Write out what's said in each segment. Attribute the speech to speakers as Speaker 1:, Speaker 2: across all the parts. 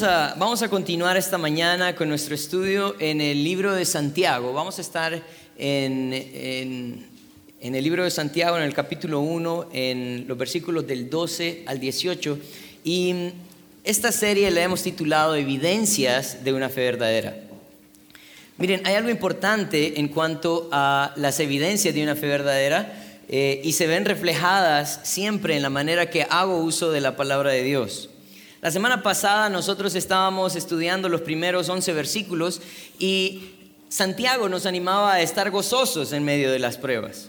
Speaker 1: vamos a, continuar esta mañana con nuestro estudio en el libro de Santiago. Vamos a estar en el libro de Santiago, en el capítulo 1, en los versículos del 12 al 18. Y esta serie la hemos titulado Evidencias de una fe verdadera. Miren, hay algo importante en cuanto a las evidencias de una fe verdadera eh, y se ven reflejadas siempre en la manera que hago uso de la palabra de Dios. La semana pasada nosotros estábamos estudiando los primeros 11 versículos y Santiago nos animaba a estar gozosos en medio de las pruebas.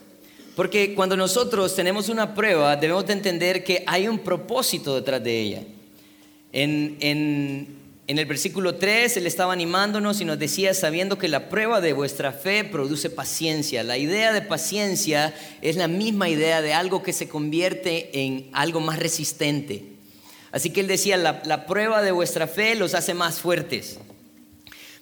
Speaker 1: Porque cuando nosotros tenemos una prueba debemos de entender que hay un propósito detrás de ella. En, en en el versículo 3 él estaba animándonos y nos decía, sabiendo que la prueba de vuestra fe produce paciencia. La idea de paciencia es la misma idea de algo que se convierte en algo más resistente. Así que él decía, la, prueba de vuestra fe los hace más fuertes.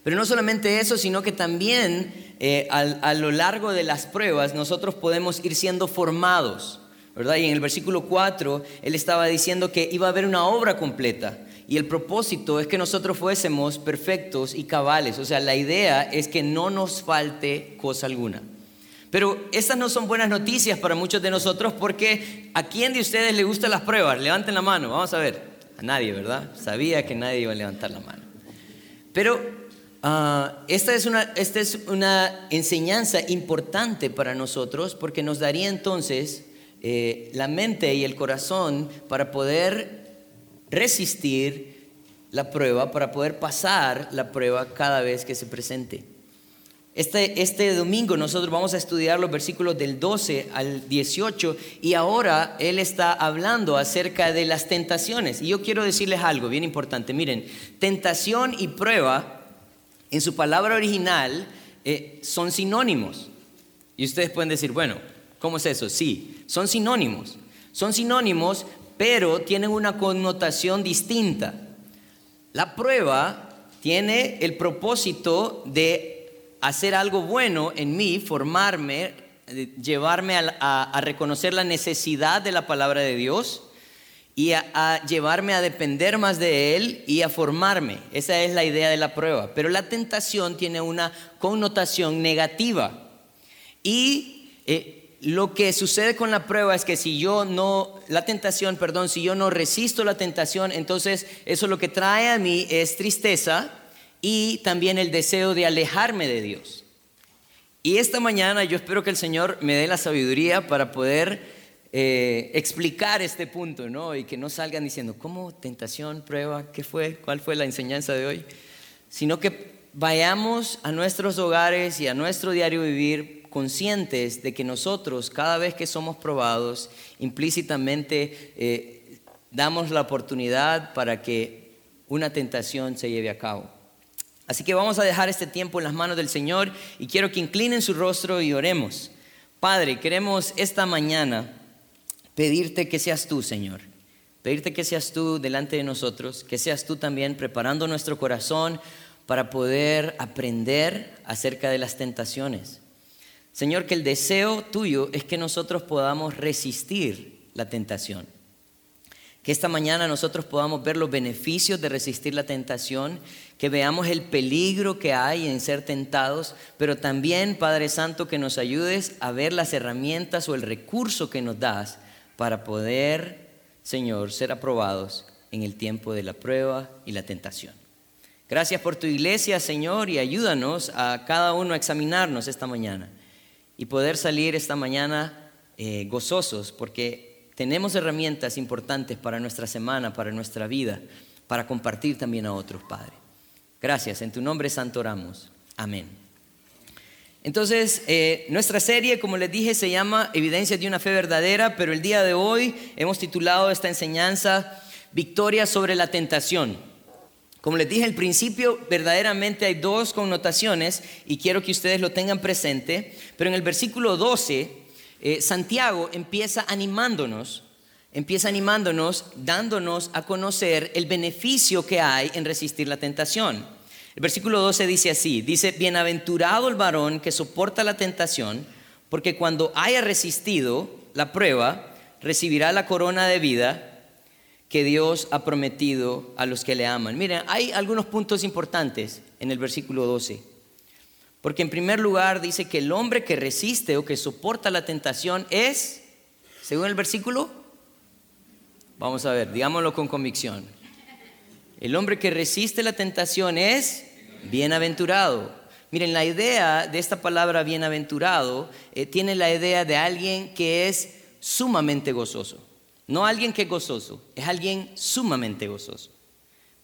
Speaker 1: Pero no solamente eso, sino que también eh, a, lo largo de las pruebas nosotros podemos ir siendo formados. ¿verdad? Y en el versículo 4 él estaba diciendo que iba a haber una obra completa y el propósito es que nosotros fuésemos perfectos y cabales. O sea, la idea es que no nos falte cosa alguna. Pero estas no son buenas noticias para muchos de nosotros porque ¿a quién de ustedes le gustan las pruebas? Levanten la mano, vamos a ver. A nadie, ¿verdad? Sabía que nadie iba a levantar la mano. Pero ah, esta, es una, esta es una enseñanza importante para nosotros porque nos daría entonces eh, la mente y el corazón para poder resistir la prueba, para poder pasar la prueba cada vez que se presente. Este, este, domingo nosotros vamos a estudiar los versículos del 12 al 18 y ahora él está hablando acerca de las tentaciones. Y yo quiero decirles algo bien importante. Miren, tentación y prueba en su palabra original eh, son sinónimos. Y ustedes pueden decir, bueno, ¿cómo es eso? Sí, son sinónimos. Son sinónimos pero tienen una connotación distinta. La prueba tiene el propósito de hacer algo bueno en mí, formarme, llevarme a, reconocer la necesidad de la palabra de Dios y a, llevarme a depender más de Él y a formarme. Esa es la idea de la prueba. Pero la tentación tiene una connotación negativa. Y eh, lo que sucede con la prueba es que si yo no, la tentación, perdón, si yo no resisto la tentación, entonces eso lo que trae a mí es tristeza y también el deseo de alejarme de Dios. Y esta mañana yo espero que el Señor me dé la sabiduría para poder eh, explicar este punto, ¿no? Y que no salgan diciendo, ¿cómo tentación, prueba? ¿Qué fue? ¿Cuál fue la enseñanza de hoy? Sino que vayamos a nuestros hogares y a nuestro diario vivir conscientes de que nosotros, cada vez que somos probados, implícitamente eh, damos la oportunidad para que una tentación se lleve a cabo. Así que vamos a dejar este tiempo en las manos del Señor y quiero que inclinen su rostro y oremos. Padre, queremos esta mañana pedirte que seas tú, Señor. Pedirte que seas tú delante de nosotros, que seas tú también preparando nuestro corazón para poder aprender acerca de las tentaciones. Señor, que el deseo tuyo es que nosotros podamos resistir la tentación. Que esta mañana nosotros podamos ver los beneficios de resistir la tentación, que veamos el peligro que hay en ser tentados, pero también, Padre Santo, que nos ayudes a ver las herramientas o el recurso que nos das para poder, Señor, ser aprobados en el tiempo de la prueba y la tentación. Gracias por tu iglesia, Señor, y ayúdanos a cada uno a examinarnos esta mañana y poder salir esta mañana eh, gozosos porque tenemos herramientas importantes para nuestra semana, para nuestra vida, para compartir también a otros, Padre. Gracias, en tu nombre santo oramos. Amén. Entonces, eh, nuestra serie, como les dije, se llama Evidencias de una fe verdadera, pero el día de hoy hemos titulado esta enseñanza Victoria sobre la tentación. Como les dije al principio, verdaderamente hay dos connotaciones y quiero que ustedes lo tengan presente, pero en el versículo 12, eh, Santiago empieza animándonos, empieza animándonos, dándonos a conocer el beneficio que hay en resistir la tentación. El versículo 12 dice así, dice, bienaventurado el varón que soporta la tentación, porque cuando haya resistido la prueba, recibirá la corona de vida que Dios ha prometido a los que le aman. Miren, hay algunos puntos importantes en el versículo 12. Porque en primer lugar dice que el hombre que resiste o que soporta la tentación es, según el versículo, vamos a ver, digámoslo con convicción. El hombre que resiste la tentación es bienaventurado. Miren, la idea de esta palabra bienaventurado eh, tiene la idea de alguien que es sumamente gozoso. No alguien que es gozoso, es alguien sumamente gozoso.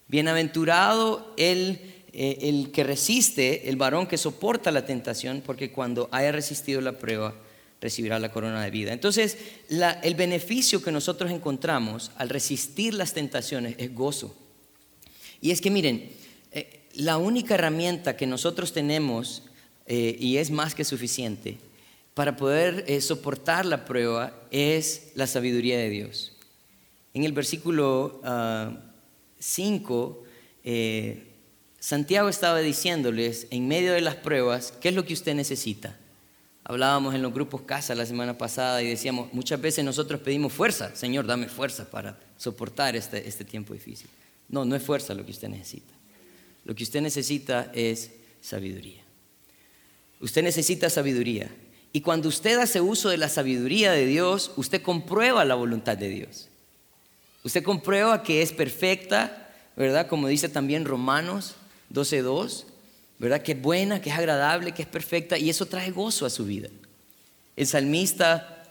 Speaker 1: Bienaventurado el, eh, el que resiste, el varón que soporta la tentación, porque cuando haya resistido la prueba, recibirá la corona de vida. Entonces, el beneficio que nosotros encontramos al resistir las tentaciones es gozo. Y es que miren, eh, la única herramienta que nosotros tenemos, eh, y es más que suficiente, para poder soportar la prueba es la sabiduría de Dios. En el versículo 5, ah, Santiago estaba diciéndoles, en medio de las pruebas, ¿qué es lo que usted necesita? Hablábamos en los grupos casa la semana pasada y decíamos, muchas veces nosotros pedimos fuerza, Señor, dame fuerza para soportar este, este tiempo difícil. No, no es fuerza lo que usted necesita. Lo que usted necesita es sabiduría. Usted necesita sabiduría. Y cuando usted hace uso de la sabiduría de Dios, usted comprueba la voluntad de Dios. Usted comprueba que es perfecta, ¿verdad? Como dice también Romanos 12.2, ¿verdad? Que es buena, que es agradable, que es perfecta y eso trae gozo a su vida. El salmista,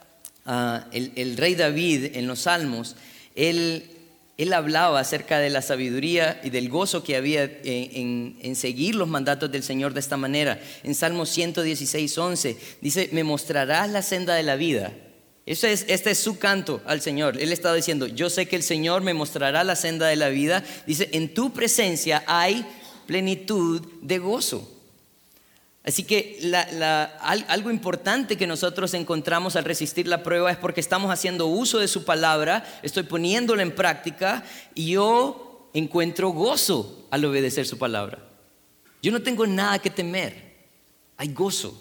Speaker 1: ah, el, el rey David en los salmos, él él hablaba acerca de la sabiduría y del gozo que había en, seguir los mandatos del Señor de esta manera. En Salmo 116, 11 dice, me mostrarás la senda de la vida. Eso es, este es su canto al Señor. Él estaba diciendo, yo sé que el Señor me mostrará la senda de la vida. Dice, en tu presencia hay plenitud de gozo. Así que algo importante que nosotros encontramos al resistir la prueba es porque estamos haciendo uso de su palabra, estoy poniéndola en práctica y yo encuentro gozo al obedecer su palabra. Yo no tengo nada que temer, hay gozo.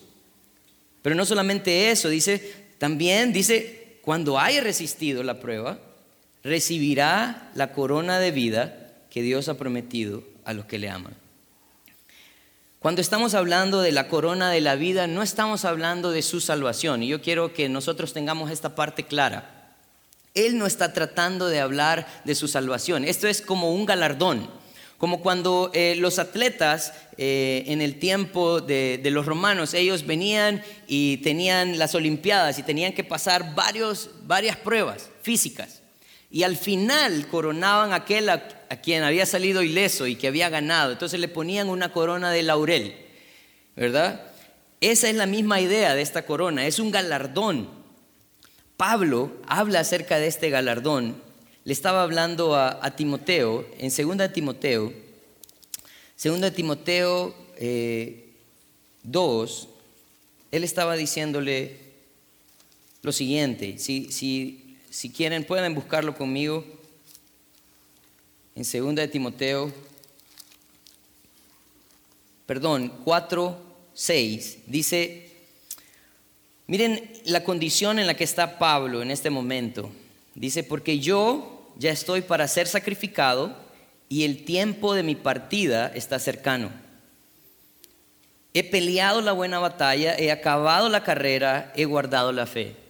Speaker 1: Pero no solamente eso, dice, también dice, cuando haya resistido la prueba, recibirá la corona de vida que Dios ha prometido a los que le aman. Cuando estamos hablando de la corona de la vida, no estamos hablando de su salvación. Y yo quiero que nosotros tengamos esta parte clara. Él no está tratando de hablar de su salvación. Esto es como un galardón. Como cuando eh, los atletas eh, en el tiempo de, los romanos, ellos venían y tenían las Olimpiadas y tenían que pasar varios, varias pruebas físicas. Y al final coronaban a aquel a, quien había salido ileso y que había ganado. Entonces le ponían una corona de laurel, ¿verdad? Esa es la misma idea de esta corona, es un galardón. Pablo habla acerca de este galardón. Le estaba hablando a, Timoteo, en 2 Timoteo, 2 Timoteo 2, eh, él estaba diciéndole lo siguiente, si, si si quieren, pueden buscarlo conmigo en 2 de Timoteo, perdón, 4, 6. Dice, miren la condición en la que está Pablo en este momento. Dice, porque yo ya estoy para ser sacrificado y el tiempo de mi partida está cercano. He peleado la buena batalla, he acabado la carrera, he guardado la fe.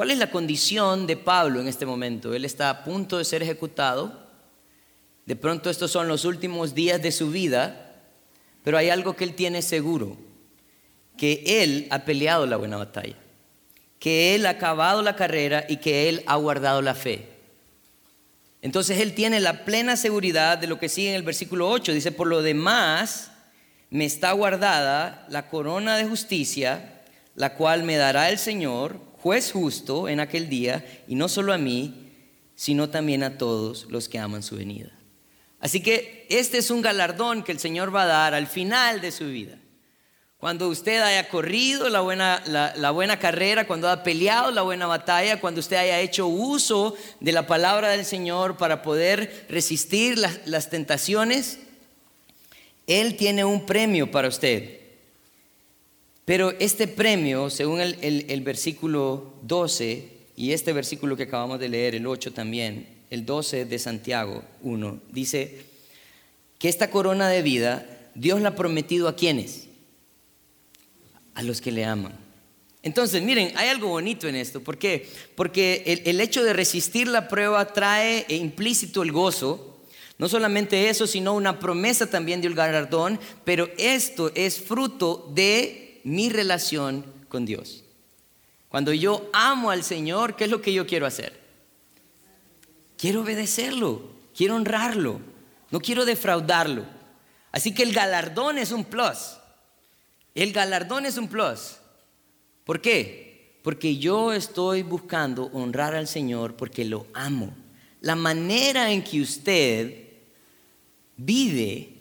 Speaker 1: ¿Cuál es la condición de Pablo en este momento? Él está a punto de ser ejecutado. De pronto estos son los últimos días de su vida, pero hay algo que él tiene seguro, que él ha peleado la buena batalla, que él ha acabado la carrera y que él ha guardado la fe. Entonces él tiene la plena seguridad de lo que sigue en el versículo 8. Dice, por lo demás, me está guardada la corona de justicia, la cual me dará el Señor juez justo en aquel día, y no solo a mí, sino también a todos los que aman su venida. Así que este es un galardón que el Señor va a dar al final de su vida. Cuando usted haya corrido la buena, la, buena carrera, cuando haya peleado la buena batalla, cuando usted haya hecho uso de la palabra del Señor para poder resistir las, las tentaciones, Él tiene un premio para usted. Pero este premio, según el, versículo 12 y este versículo que acabamos de leer, el 8 también, el 12 de Santiago 1, dice que esta corona de vida Dios la ha prometido a quienes? A los que le aman. Entonces, miren, hay algo bonito en esto. ¿Por qué? Porque el, el hecho de resistir la prueba trae implícito el gozo, no solamente eso, sino una promesa también de un galardón, pero esto es fruto de mi relación con Dios. Cuando yo amo al Señor, ¿qué es lo que yo quiero hacer? Quiero obedecerlo, quiero honrarlo, no quiero defraudarlo. Así que el galardón es un plus. El galardón es un plus. ¿Por qué? Porque yo estoy buscando honrar al Señor porque lo amo. La manera en que usted vive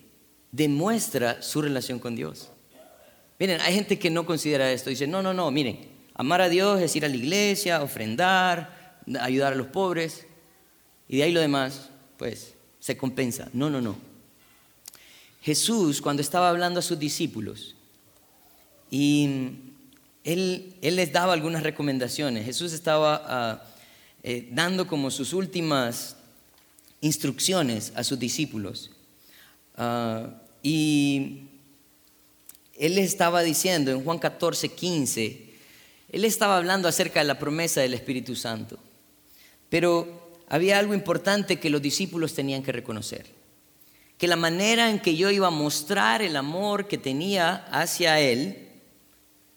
Speaker 1: demuestra su relación con Dios. Miren, hay gente que no considera esto. Dice, no, no, no, miren, amar a Dios es ir a la iglesia, ofrendar, ayudar a los pobres. Y de ahí lo demás, pues, se compensa. No, no, no. Jesús, cuando estaba hablando a sus discípulos, y él, él les daba algunas recomendaciones. Jesús estaba ah, eh, dando como sus últimas instrucciones a sus discípulos. Ah, y él estaba diciendo en Juan 14, 15, él estaba hablando acerca de la promesa del Espíritu Santo. Pero había algo importante que los discípulos tenían que reconocer. Que la manera en que yo iba a mostrar el amor que tenía hacia Él,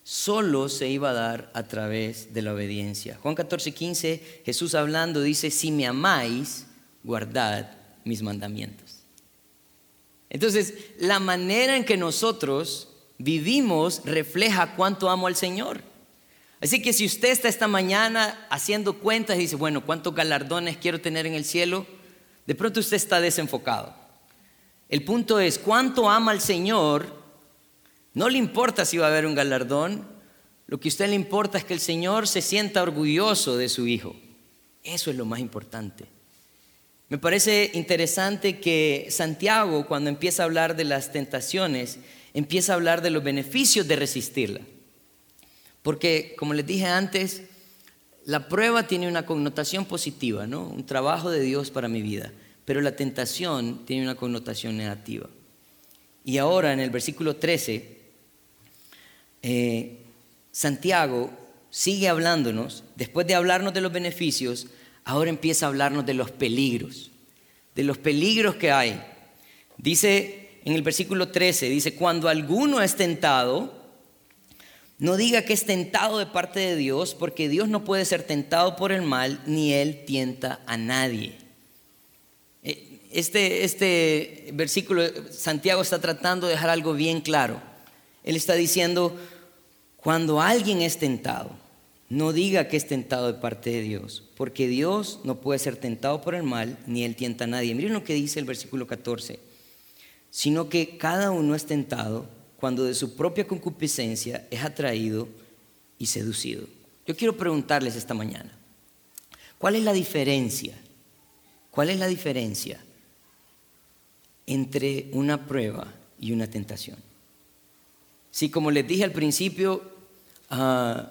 Speaker 1: solo se iba a dar a través de la obediencia. Juan 14, 15, Jesús hablando dice, si me amáis, guardad mis mandamientos. Entonces, la manera en que nosotros vivimos refleja cuánto amo al Señor. Así que si usted está esta mañana haciendo cuentas y dice, bueno, ¿cuántos galardones quiero tener en el cielo? De pronto usted está desenfocado. El punto es, ¿cuánto ama al Señor? No le importa si va a haber un galardón, lo que a usted le importa es que el Señor se sienta orgulloso de su Hijo. Eso es lo más importante. Me parece interesante que Santiago, cuando empieza a hablar de las tentaciones, empieza a hablar de los beneficios de resistirla. Porque, como les dije antes, la prueba tiene una connotación positiva, ¿no? Un trabajo de Dios para mi vida. Pero la tentación tiene una connotación negativa. Y ahora en el versículo 13, eh, Santiago sigue hablándonos, después de hablarnos de los beneficios, ahora empieza a hablarnos de los peligros, de los peligros que hay. Dice en el versículo 13, dice, cuando alguno es tentado, no diga que es tentado de parte de Dios, porque Dios no puede ser tentado por el mal, ni Él tienta a nadie. Eh, este, este versículo, Santiago está tratando de dejar algo bien claro. Él está diciendo, cuando alguien es tentado, no diga que es tentado de parte de Dios, porque Dios no puede ser tentado por el mal, ni Él tienta a nadie. Miren lo que dice el versículo 14, sino que cada uno es tentado cuando de su propia concupiscencia es atraído y seducido. Yo quiero preguntarles esta mañana, ¿cuál es la diferencia? ¿Cuál es la diferencia entre una prueba y una tentación? Si como les dije al principio, uh,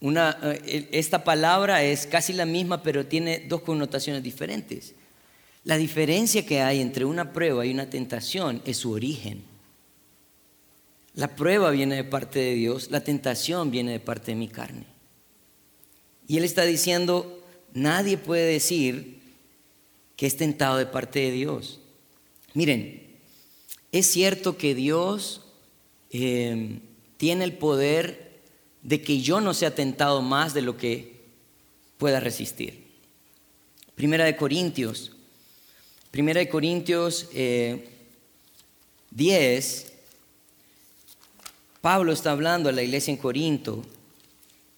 Speaker 1: eh, esta palabra es casi la misma, pero tiene dos connotaciones diferentes. La diferencia que hay entre una prueba y una tentación es su origen. La prueba viene de parte de Dios, la tentación viene de parte de mi carne. Y Él está diciendo, nadie puede decir que es tentado de parte de Dios. Miren, es cierto que Dios eh, tiene el poder de que yo no sea tentado más de lo que pueda resistir. Primera de Corintios, Primera de Corintios 10, eh, Pablo está hablando a la iglesia en Corinto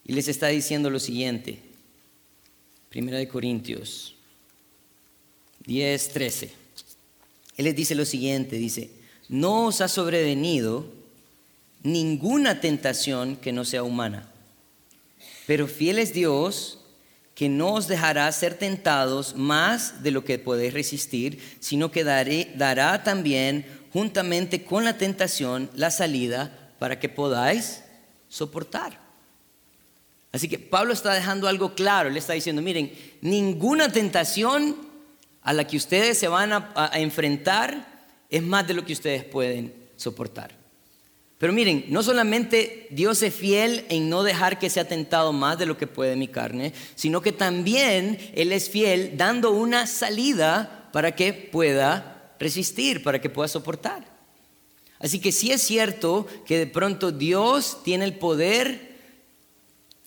Speaker 1: y les está diciendo lo siguiente. Primera de Corintios 10, 13. Él les dice lo siguiente, dice, no os ha sobrevenido ninguna tentación que no sea humana. Pero fiel es Dios que no os dejará ser tentados más de lo que podéis resistir, sino que dará también juntamente con la tentación la salida para que podáis soportar. Así que Pablo está dejando algo claro, le está diciendo, miren, ninguna tentación a la que ustedes se van a, enfrentar es más de lo que ustedes pueden soportar. Pero miren, no solamente Dios es fiel en no dejar que sea tentado más de lo que puede mi carne, sino que también Él es fiel dando una salida para que pueda resistir, para que pueda soportar. Así que sí es cierto que de pronto Dios tiene el poder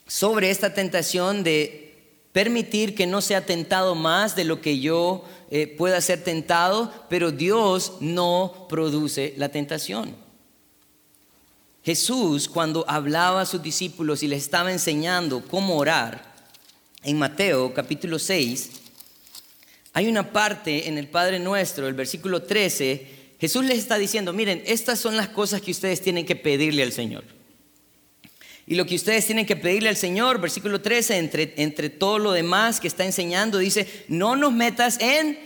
Speaker 1: sobre esta tentación de permitir que no sea tentado más de lo que yo eh, pueda ser tentado, pero Dios no produce la tentación. Jesús cuando hablaba a sus discípulos y les estaba enseñando cómo orar, en Mateo capítulo 6, hay una parte en el Padre Nuestro, el versículo 13, Jesús les está diciendo, miren, estas son las cosas que ustedes tienen que pedirle al Señor. Y lo que ustedes tienen que pedirle al Señor, versículo 13, entre, entre todo lo demás que está enseñando, dice, no nos metas en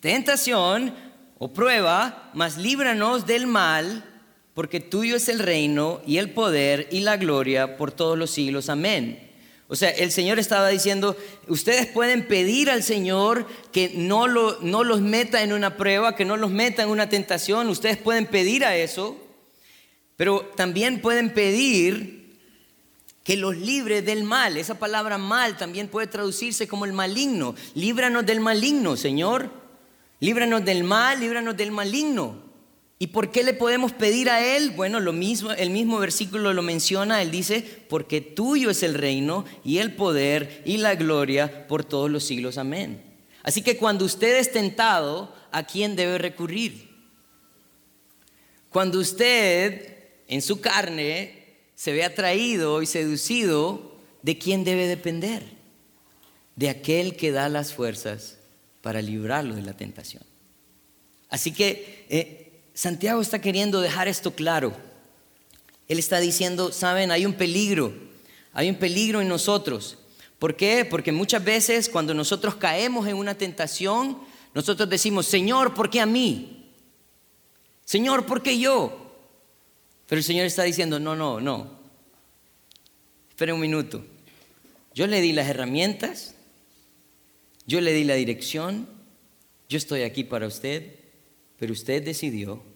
Speaker 1: tentación o prueba, mas líbranos del mal porque tuyo es el reino y el poder y la gloria por todos los siglos. Amén. O sea, el Señor estaba diciendo, ustedes pueden pedir al Señor que no, lo, no los meta en una prueba, que no los meta en una tentación, ustedes pueden pedir a eso, pero también pueden pedir que los libre del mal. Esa palabra mal también puede traducirse como el maligno. Líbranos del maligno, Señor. Líbranos del mal, líbranos del maligno. ¿Y por qué le podemos pedir a Él? Bueno, lo mismo, el mismo versículo lo menciona, Él dice, porque tuyo es el reino y el poder y la gloria por todos los siglos. Amén. Así que cuando usted es tentado, ¿a quién debe recurrir? Cuando usted en su carne se ve atraído y seducido, ¿de quién debe depender? De aquel que da las fuerzas para librarlo de la tentación. Así que eh, Santiago está queriendo dejar esto claro. Él está diciendo, saben, hay un peligro, hay un peligro en nosotros. ¿Por qué? Porque muchas veces cuando nosotros caemos en una tentación, nosotros decimos, Señor, ¿por qué a mí? Señor, ¿por qué yo? Pero el Señor está diciendo, no, no, no. Espera un minuto. Yo le di las herramientas, yo le di la dirección, yo estoy aquí para usted, pero usted decidió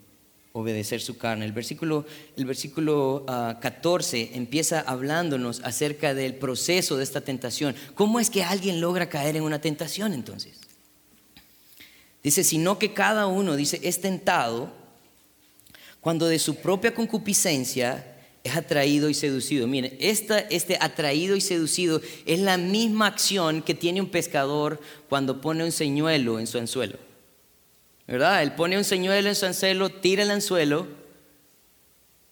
Speaker 1: obedecer su carne. El versículo, el versículo 14 ah, empieza hablándonos acerca del proceso de esta tentación. ¿Cómo es que alguien logra caer en una tentación entonces? Dice, sino que cada uno, dice, es tentado cuando de su propia concupiscencia es atraído y seducido. Miren, esta, este atraído y seducido es la misma acción que tiene un pescador cuando pone un señuelo en su anzuelo. ¿Verdad? Él pone un señuelo en su anzuelo, tira el anzuelo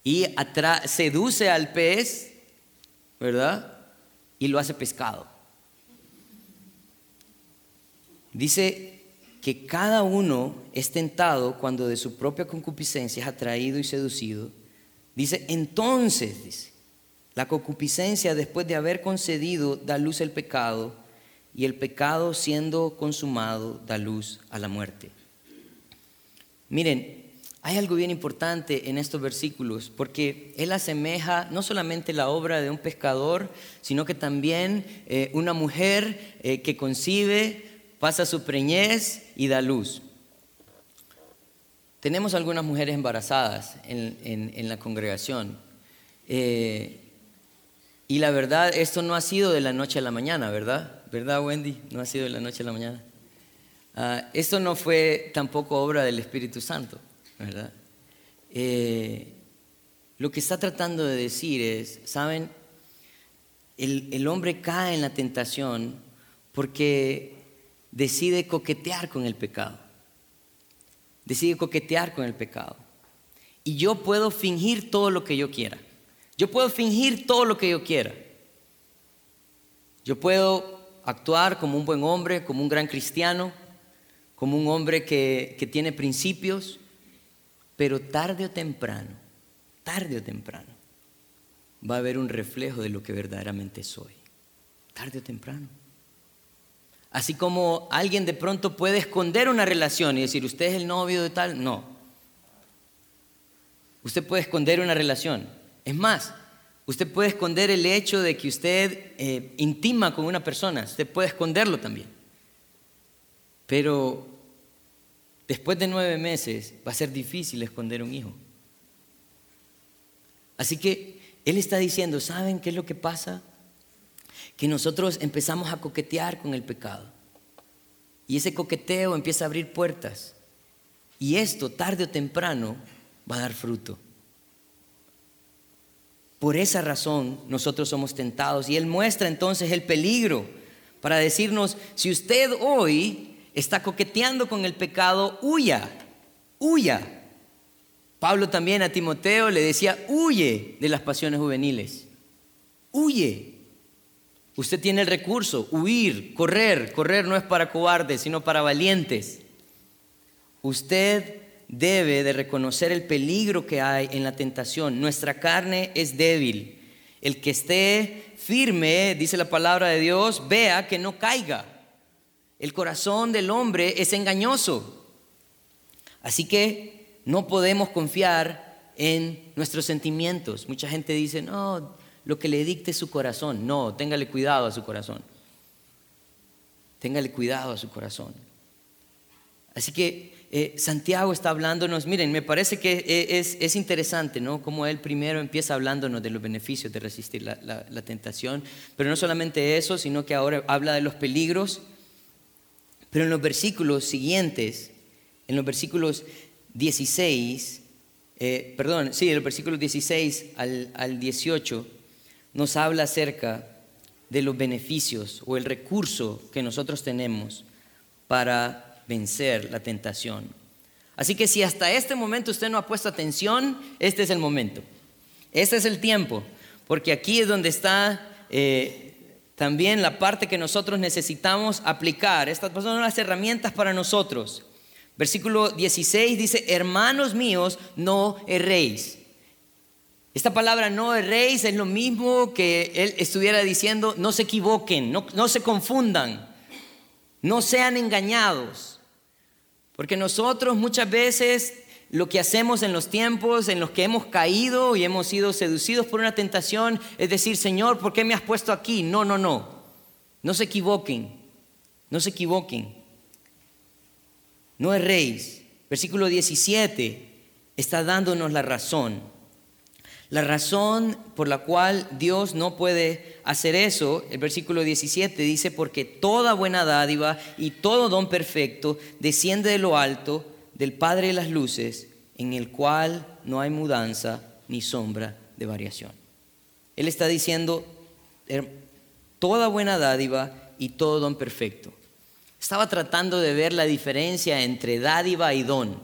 Speaker 1: y seduce al pez, ¿verdad? Y lo hace pescado. Dice que cada uno es tentado cuando de su propia concupiscencia es atraído y seducido. Dice, entonces, dice, la concupiscencia después de haber concedido da luz al pecado y el pecado siendo consumado da luz a la muerte. Miren, hay algo bien importante en estos versículos, porque él asemeja no solamente la obra de un pescador, sino que también eh, una mujer eh, que concibe, pasa su preñez y da luz. Tenemos algunas mujeres embarazadas en, la congregación. Eh, y la verdad, esto no ha sido de la noche a la mañana, ¿verdad? ¿Verdad, Wendy? No ha sido de la noche a la mañana. Ah, esto no fue tampoco obra del Espíritu Santo, ¿verdad? Eh, lo que está tratando de decir es, ¿saben? El, el hombre cae en la tentación porque decide coquetear con el pecado. Decide coquetear con el pecado. Y yo puedo fingir todo lo que yo quiera. Yo puedo fingir todo lo que yo quiera. Yo puedo actuar como un buen hombre, como un gran cristiano, como un hombre que, tiene principios, pero tarde o temprano, tarde o temprano, va a haber un reflejo de lo que verdaderamente soy. Tarde o temprano. Así como alguien de pronto puede esconder una relación y decir, usted es el novio de tal, no. Usted puede esconder una relación. Es más, Usted puede esconder el hecho de que usted eh, intima con una persona, usted puede esconderlo también. Pero después de nueve meses va a ser difícil esconder un hijo. Así que Él está diciendo, ¿saben qué es lo que pasa? Que nosotros empezamos a coquetear con el pecado. Y ese coqueteo empieza a abrir puertas. Y esto, tarde o temprano, va a dar fruto. Por esa razón nosotros somos tentados. Y Él muestra entonces el peligro para decirnos, si usted hoy está coqueteando con el pecado, huya, huya. Pablo también a Timoteo le decía, huye de las pasiones juveniles, huye. Usted tiene el recurso, huir, correr. Correr no es para cobardes, sino para valientes. Usted debe de reconocer el peligro que hay en la tentación. Nuestra carne es débil. El que esté firme, dice la palabra de Dios, vea que no caiga. El corazón del hombre es engañoso. Así que no podemos confiar en nuestros sentimientos. Mucha gente dice, no, lo que le dicte su corazón. No, téngale cuidado a su corazón. Téngale cuidado a su corazón. Así que eh, Santiago está hablándonos, miren, me parece que e, es, interesante, ¿no? Como él primero empieza hablándonos de los beneficios de resistir la, tentación, pero no solamente eso, sino que ahora habla de los peligros, pero en los versículos siguientes, en los versículos 16, eh, perdón, sí, en los versículos 16 al, al 18, nos habla acerca de los beneficios o el recurso que nosotros tenemos para vencer la tentación. Así que si hasta este momento usted no ha puesto atención, este es el momento. Este es el tiempo, porque aquí es donde está eh, también la parte que nosotros necesitamos aplicar. Estas son las herramientas para nosotros. Versículo 16 dice, hermanos míos, no erréis. Esta palabra no erréis es lo mismo que él estuviera diciendo, no se equivoquen, no, no se confundan, no sean engañados. Porque nosotros muchas veces lo que hacemos en los tiempos en los que hemos caído y hemos sido seducidos por una tentación es decir, Señor, ¿por qué me has puesto aquí? No, no, no. No se equivoquen. No se equivoquen. No erréis. Versículo 17 está dándonos la razón. La razón por la cual Dios no puede hacer eso, el versículo 17 dice, porque toda buena dádiva y todo don perfecto desciende de lo alto del Padre de las Luces, en el cual no hay mudanza ni sombra de variación. Él está diciendo, toda buena dádiva y todo don perfecto. Estaba tratando de ver la diferencia entre dádiva y don.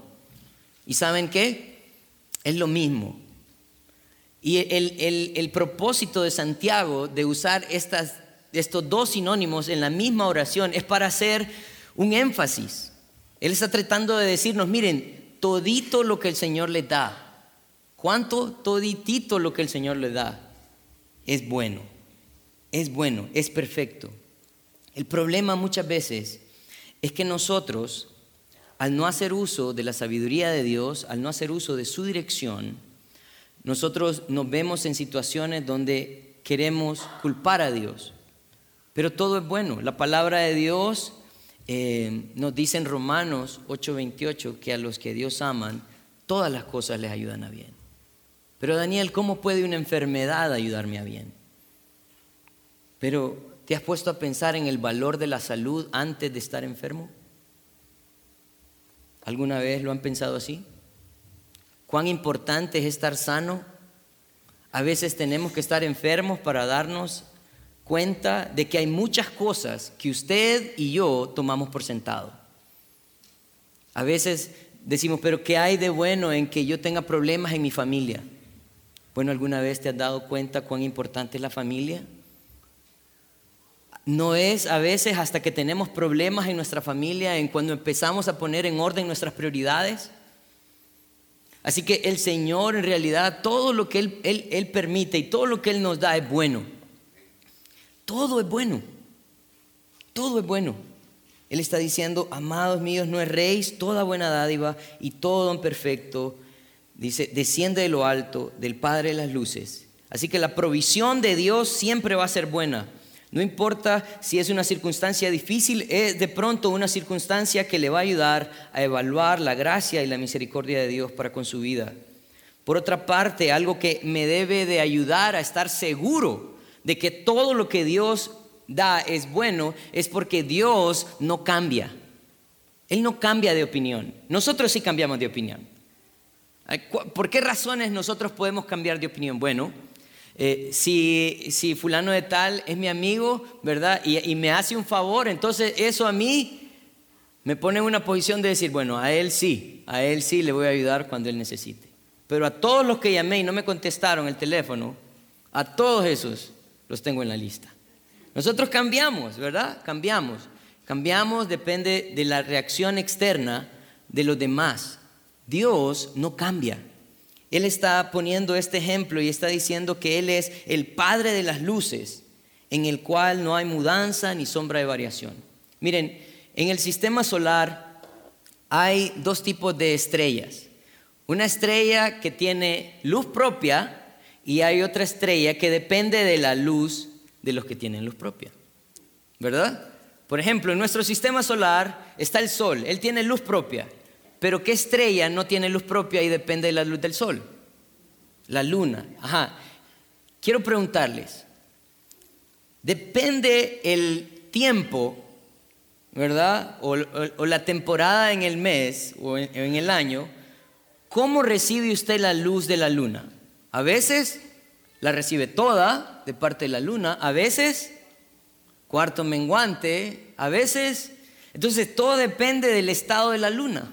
Speaker 1: ¿Y saben qué? Es lo mismo. Y el, propósito de Santiago de usar estas, estos dos sinónimos en la misma oración es para hacer un énfasis. Él está tratando de decirnos, miren, todito lo que el Señor le da, cuánto toditito lo que el Señor le da, es bueno, es bueno, es perfecto. El problema muchas veces es que nosotros, al no hacer uso de la sabiduría de Dios, al no hacer uso de su dirección, nosotros nos vemos en situaciones donde queremos culpar a Dios. Pero todo es bueno. La palabra de Dios eh, nos dice en Romanos 8:28 que a los que Dios aman, todas las cosas les ayudan a bien. Pero Daniel, ¿cómo puede una enfermedad ayudarme a bien? Pero, ¿te has puesto a pensar en el valor de la salud antes de estar enfermo? ¿Alguna vez lo han pensado así? cuán importante es estar sano. A veces tenemos que estar enfermos para darnos cuenta de que hay muchas cosas que usted y yo tomamos por sentado. A veces decimos, pero ¿qué hay de bueno en que yo tenga problemas en mi familia? Bueno, ¿alguna vez te has dado cuenta cuán importante es la familia? No es a veces hasta que tenemos problemas en nuestra familia, en cuando empezamos a poner en orden nuestras prioridades. Así que el Señor en realidad, todo lo que Él, permite y todo lo que Él nos da es bueno. Todo es bueno. Todo es bueno. Él está diciendo, amados míos, no erréis toda buena dádiva y todo don perfecto. Dice, desciende de lo alto, del Padre de las luces, Así que la provisión de Dios siempre va a ser buena. No importa si es una circunstancia difícil, es de pronto una circunstancia que le va a ayudar a evaluar la gracia y la misericordia de Dios para con su vida. Por otra parte, algo que me debe de ayudar a estar seguro de que todo lo que Dios da es bueno es porque Dios no cambia. Él no cambia de opinión. Nosotros sí cambiamos de opinión. ¿Por qué razones nosotros podemos cambiar de opinión? Bueno, eh, si, fulano de tal es mi amigo, ¿verdad? Y, me hace un favor, entonces eso a mí me pone en una posición de decir, bueno, a él sí, a él sí le voy a ayudar cuando él necesite. Pero a todos los que llamé y no me contestaron el teléfono, a todos esos los tengo en la lista. Nosotros cambiamos, ¿verdad? Cambiamos. Cambiamos depende de la reacción externa de los demás. Dios no cambia. Él está poniendo este ejemplo y está diciendo que Él es el Padre de las luces, en el cual no hay mudanza ni sombra de variación. Miren, en el sistema solar hay dos tipos de estrellas. Una estrella que tiene luz propia y hay otra estrella que depende de la luz de los que tienen luz propia. ¿Verdad? Por ejemplo, en nuestro sistema solar está el Sol, él tiene luz propia. Pero ¿qué estrella no tiene luz propia y depende de la luz del sol? La luna. Ajá. Quiero preguntarles, depende el tiempo, ¿verdad? O, la temporada en el mes o en el año, ¿cómo recibe usted la luz de la luna? A veces la recibe toda de parte de la luna, a veces cuarto menguante, a veces... Entonces todo depende del estado de la luna.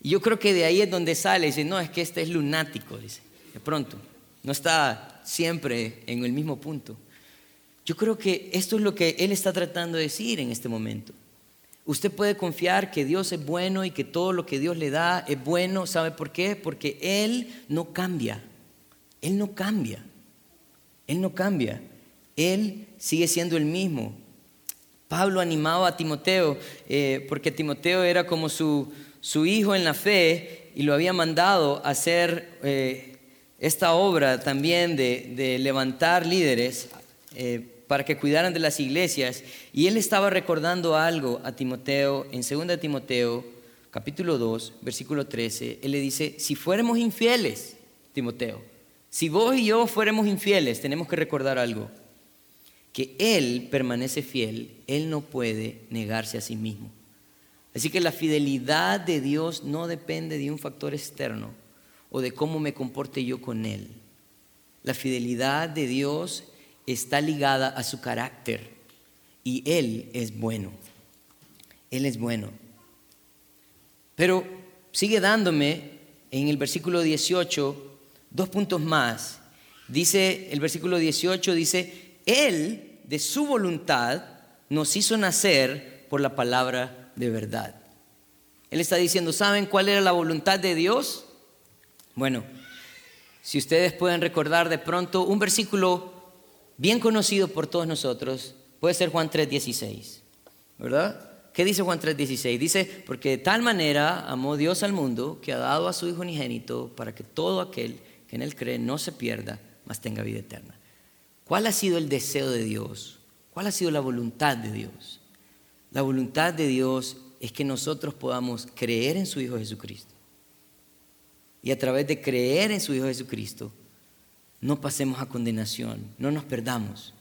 Speaker 1: Y yo creo que de ahí es donde sale, dice, no, es que este es lunático, dice, de pronto, no está siempre en el mismo punto. Yo creo que esto es lo que Él está tratando de decir en este momento. Usted puede confiar que Dios es bueno y que todo lo que Dios le da es bueno. ¿Sabe por qué? Porque Él no cambia. Él no cambia. Él no cambia. Él sigue siendo el mismo. Pablo animaba a Timoteo eh, porque Timoteo era como su, su hijo en la fe y lo había mandado a hacer eh, esta obra también de, levantar líderes eh, para que cuidaran de las iglesias. Y él estaba recordando algo a Timoteo en 2 Timoteo capítulo 2, versículo 13. Él le dice, si fuéramos infieles, Timoteo, si vos y yo fuéramos infieles, tenemos que recordar algo, que Él permanece fiel, Él no puede negarse a sí mismo. Así que la fidelidad de Dios no depende de un factor externo o de cómo me comporte yo con Él. La fidelidad de Dios está ligada a su carácter y Él es bueno. Él es bueno. Pero sigue dándome en el versículo 18 dos puntos más. Dice el versículo 18, dice, Él de su voluntad nos hizo nacer por la palabra de verdad. Él está diciendo, ¿saben cuál era la voluntad de Dios? Bueno, si ustedes pueden recordar de pronto un versículo bien conocido por todos nosotros, puede ser Juan 3:16, ¿verdad? ¿Qué dice Juan 3:16? Dice, porque de tal manera amó Dios al mundo que ha dado a su Hijo unigénito para que todo aquel que en él cree no se pierda, mas tenga vida eterna. ¿Cuál ha sido el deseo de Dios? ¿Cuál ha sido la voluntad de Dios? La voluntad de Dios es que nosotros podamos creer en su Hijo Jesucristo. Y a través de creer en su Hijo Jesucristo, no pasemos a condenación, no nos perdamos.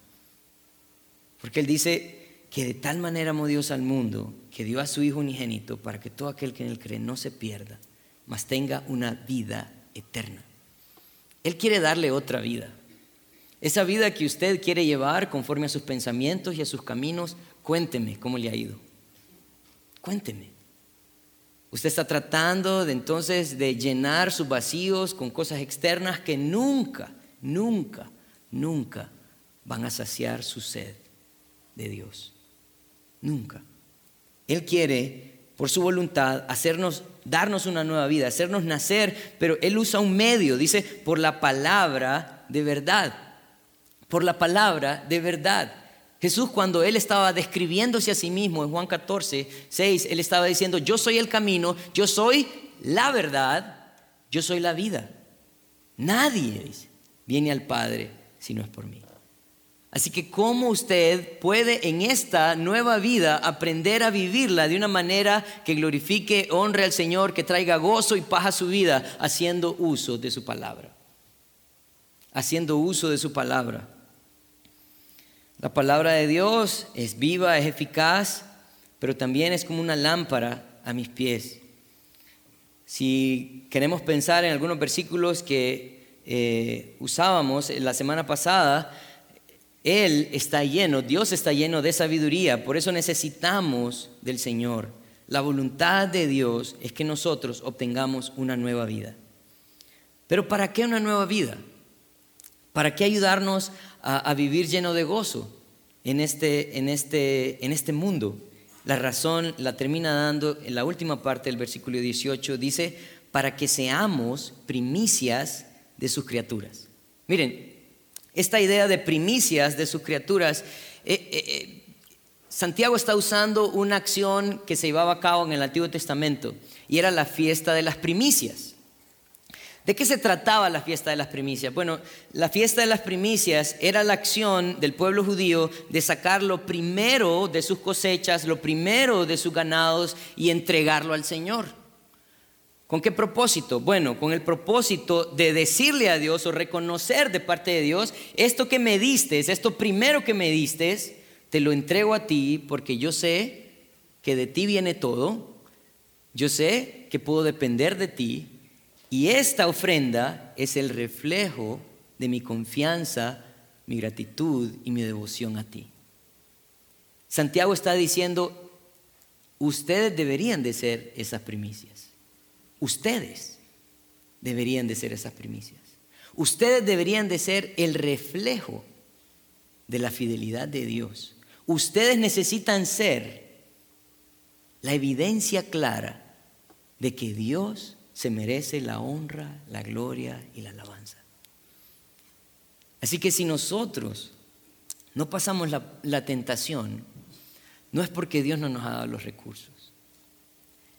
Speaker 1: Porque Él dice que de tal manera amó Dios al mundo que dio a su Hijo unigénito para que todo aquel que en Él cree no se pierda, mas tenga una vida eterna. Él quiere darle otra vida. Esa vida que usted quiere llevar conforme a sus pensamientos y a sus caminos, Cuénteme cómo le ha ido. Cuénteme. Usted está tratando de entonces de llenar sus vacíos con cosas externas que nunca, nunca, nunca van a saciar su sed de Dios. Nunca. Él quiere, por su voluntad, hacernos, darnos una nueva vida, hacernos nacer, pero Él usa un medio, dice, por la palabra de verdad. Por la palabra de verdad. Jesús cuando él estaba describiéndose a sí mismo en Juan 14, 6, él estaba diciendo, yo soy el camino, yo soy la verdad, yo soy la vida. Nadie, viene al Padre si no es por mí. Así que cómo usted puede en esta nueva vida aprender a vivirla de una manera que glorifique, honre al Señor, que traiga gozo y paz a su vida, haciendo uso de su palabra. Haciendo uso de su palabra. La palabra de Dios es viva, es eficaz, pero también es como una lámpara a mis pies. Si queremos pensar en algunos versículos que eh, usábamos la semana pasada, él está lleno, Dios está lleno de sabiduría, por eso necesitamos del Señor. La voluntad de Dios es que nosotros obtengamos una nueva vida. Pero ¿para qué una nueva vida? ¿Para qué ayudarnos a, vivir lleno de gozo en este, en, este, en este mundo? La razón la termina dando en la última parte del versículo 18, dice, para que seamos primicias de sus criaturas. Miren, esta idea de primicias de sus criaturas, eh, eh, eh, Santiago está usando una acción que se llevaba a cabo en el Antiguo Testamento y era la fiesta de las primicias. ¿De qué se trataba la fiesta de las primicias? Bueno, la fiesta de las primicias era la acción del pueblo judío de sacar lo primero de sus cosechas, lo primero de sus ganados y entregarlo al Señor. ¿Con qué propósito? Bueno, con el propósito de decirle a Dios o reconocer de parte de Dios, esto que me diste, esto primero que me diste, te lo entrego a ti porque yo sé que de ti viene todo, yo sé que puedo depender de ti y esta ofrenda es el reflejo de mi confianza, mi gratitud y mi devoción a ti. Santiago está diciendo, ustedes deberían de ser esas primicias. Ustedes deberían de ser esas primicias. Ustedes deberían de ser el reflejo de la fidelidad de Dios. Ustedes necesitan ser la evidencia clara de que Dios se merece la honra, la gloria y la alabanza. Así que si nosotros no pasamos la, tentación, no es porque Dios no nos ha dado los recursos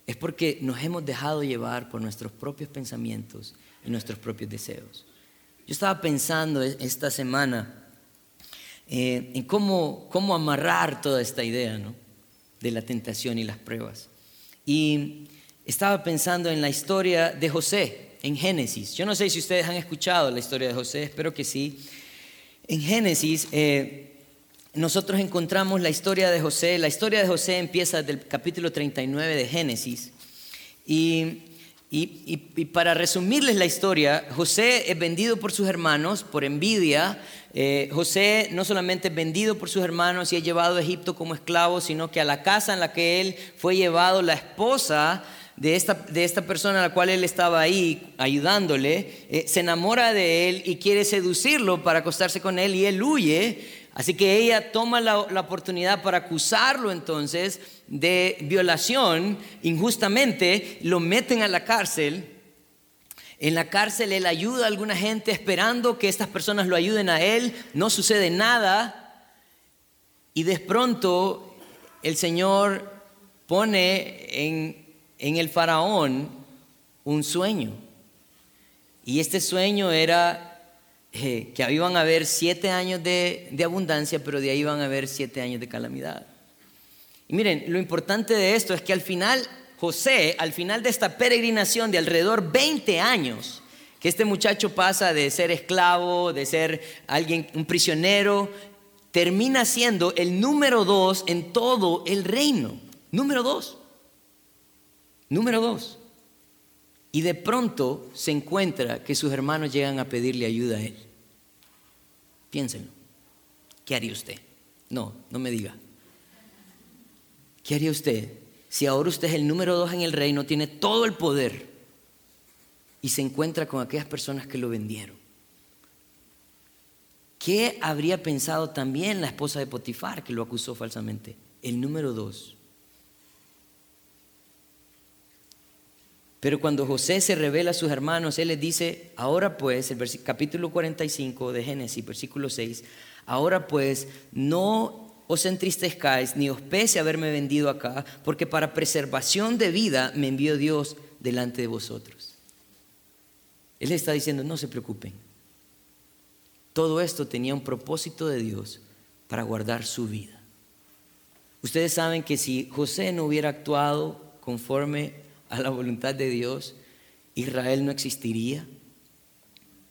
Speaker 1: es porque nos hemos dejado llevar por nuestros propios pensamientos y nuestros propios deseos. Yo estaba pensando e-, esta semana eh, en cómo, cómo amarrar toda esta idea de la tentación y las pruebas. Y estaba pensando en la historia de José en Génesis. Yo no sé si ustedes han escuchado la historia de José, espero que sí. En Génesis eh, nosotros encontramos la historia de José. La historia de José empieza del capítulo 39 de Génesis. Y, para resumirles la historia, José es vendido por sus hermanos por envidia. Eh, José no solamente es vendido por sus hermanos y es llevado a Egipto como esclavo, sino que a la casa en la que él fue llevado, la esposa de esta, de esta persona a la cual él estaba ahí ayudándole, eh, se enamora de él y quiere seducirlo para acostarse con él y él huye Así que ella toma la, oportunidad para acusarlo entonces de violación injustamente, lo meten a la cárcel. En la cárcel él ayuda a alguna gente esperando que estas personas lo ayuden a él, no sucede nada y de pronto el Señor pone en, en el faraón un sueño. Y este sueño era eh, que iban a haber siete años de, abundancia, pero de ahí iban a haber siete años de calamidad. Y miren, lo importante de esto es que al final, José, al final de esta peregrinación de alrededor 20 años, que este muchacho pasa de ser esclavo, de ser alguien, un prisionero, termina siendo el número dos en todo el reino. Número dos. Número dos. Y de pronto se encuentra que sus hermanos llegan a pedirle ayuda a él. Piénsenlo. ¿Qué haría usted? No, no me diga. ¿Qué haría usted si ahora usted es el número dos en el reino, tiene todo el poder y se encuentra con aquellas personas que lo vendieron? ¿Qué habría pensado también la esposa de Potifar que lo acusó falsamente? El número dos. Pero cuando José se revela a sus hermanos, él les dice, ahora pues, el capítulo 45 de Génesis, versículo 6, ahora pues no os entristezcáis ni os pese haberme vendido acá, porque para preservación de vida me envió Dios delante de vosotros. Él está diciendo, no se preocupen, todo esto tenía un propósito de Dios para guardar su vida. Ustedes saben que si José no hubiera actuado conforme a la voluntad de Dios, Israel no existiría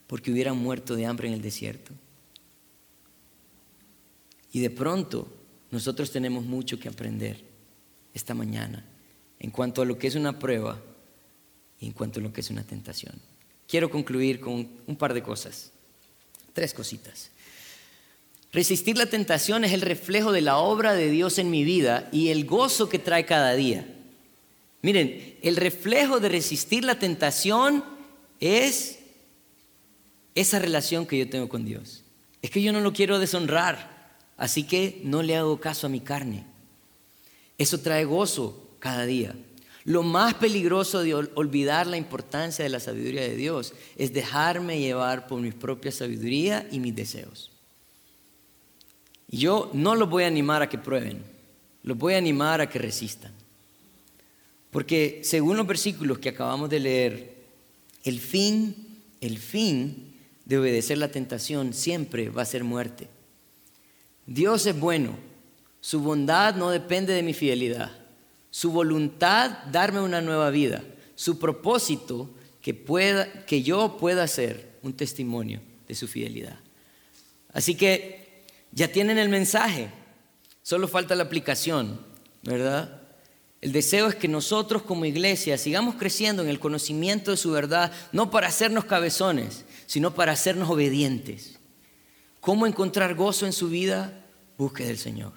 Speaker 1: porque hubieran muerto de hambre en el desierto. Y de pronto nosotros tenemos mucho que aprender esta mañana en cuanto a lo que es una prueba y en cuanto a lo que es una tentación. Quiero concluir con un par de cosas, tres cositas. Resistir la tentación es el reflejo de la obra de Dios en mi vida y el gozo que trae cada día. Miren, el reflejo de resistir la tentación es esa relación que yo tengo con Dios. Es que yo no lo quiero deshonrar, así que no le hago caso a mi carne. Eso trae gozo cada día. Lo más peligroso de olvidar la importancia de la sabiduría de Dios es dejarme llevar por mi propia sabiduría y mis deseos. Yo no los voy a animar a que prueben, los voy a animar a que resistan. Porque según los versículos que acabamos de leer, el fin, el fin de obedecer la tentación siempre va a ser muerte. Dios es bueno, su bondad no depende de mi fidelidad, su voluntad darme una nueva vida, su propósito que, pueda, que yo pueda ser un testimonio de su fidelidad. Así que ya tienen el mensaje, solo falta la aplicación, ¿verdad? El deseo es que nosotros como iglesia sigamos creciendo en el conocimiento de su verdad, no para hacernos cabezones, sino para hacernos obedientes. ¿Cómo encontrar gozo en su vida? Busque del Señor.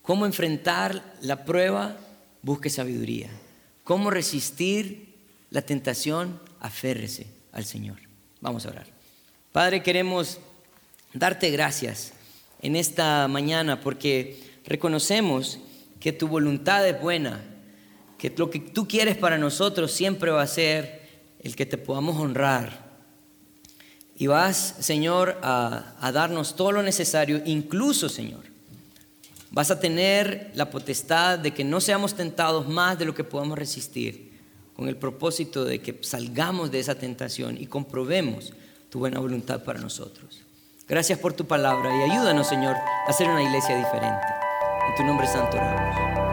Speaker 1: ¿Cómo enfrentar la prueba? Busque sabiduría. ¿Cómo resistir la tentación? Aférrese al Señor. Vamos a orar. Padre, queremos darte gracias en esta mañana porque reconocemos que tu voluntad es buena, que lo que tú quieres para nosotros siempre va a ser el que te podamos honrar. Y vas, Señor, a, darnos todo lo necesario, incluso, Señor, vas a tener la potestad de que no seamos tentados más de lo que podamos resistir, con el propósito de que salgamos de esa tentación y comprobemos tu buena voluntad para nosotros. Gracias por tu palabra y ayúdanos, Señor, a ser una iglesia diferente. En tu nombre santo oramos.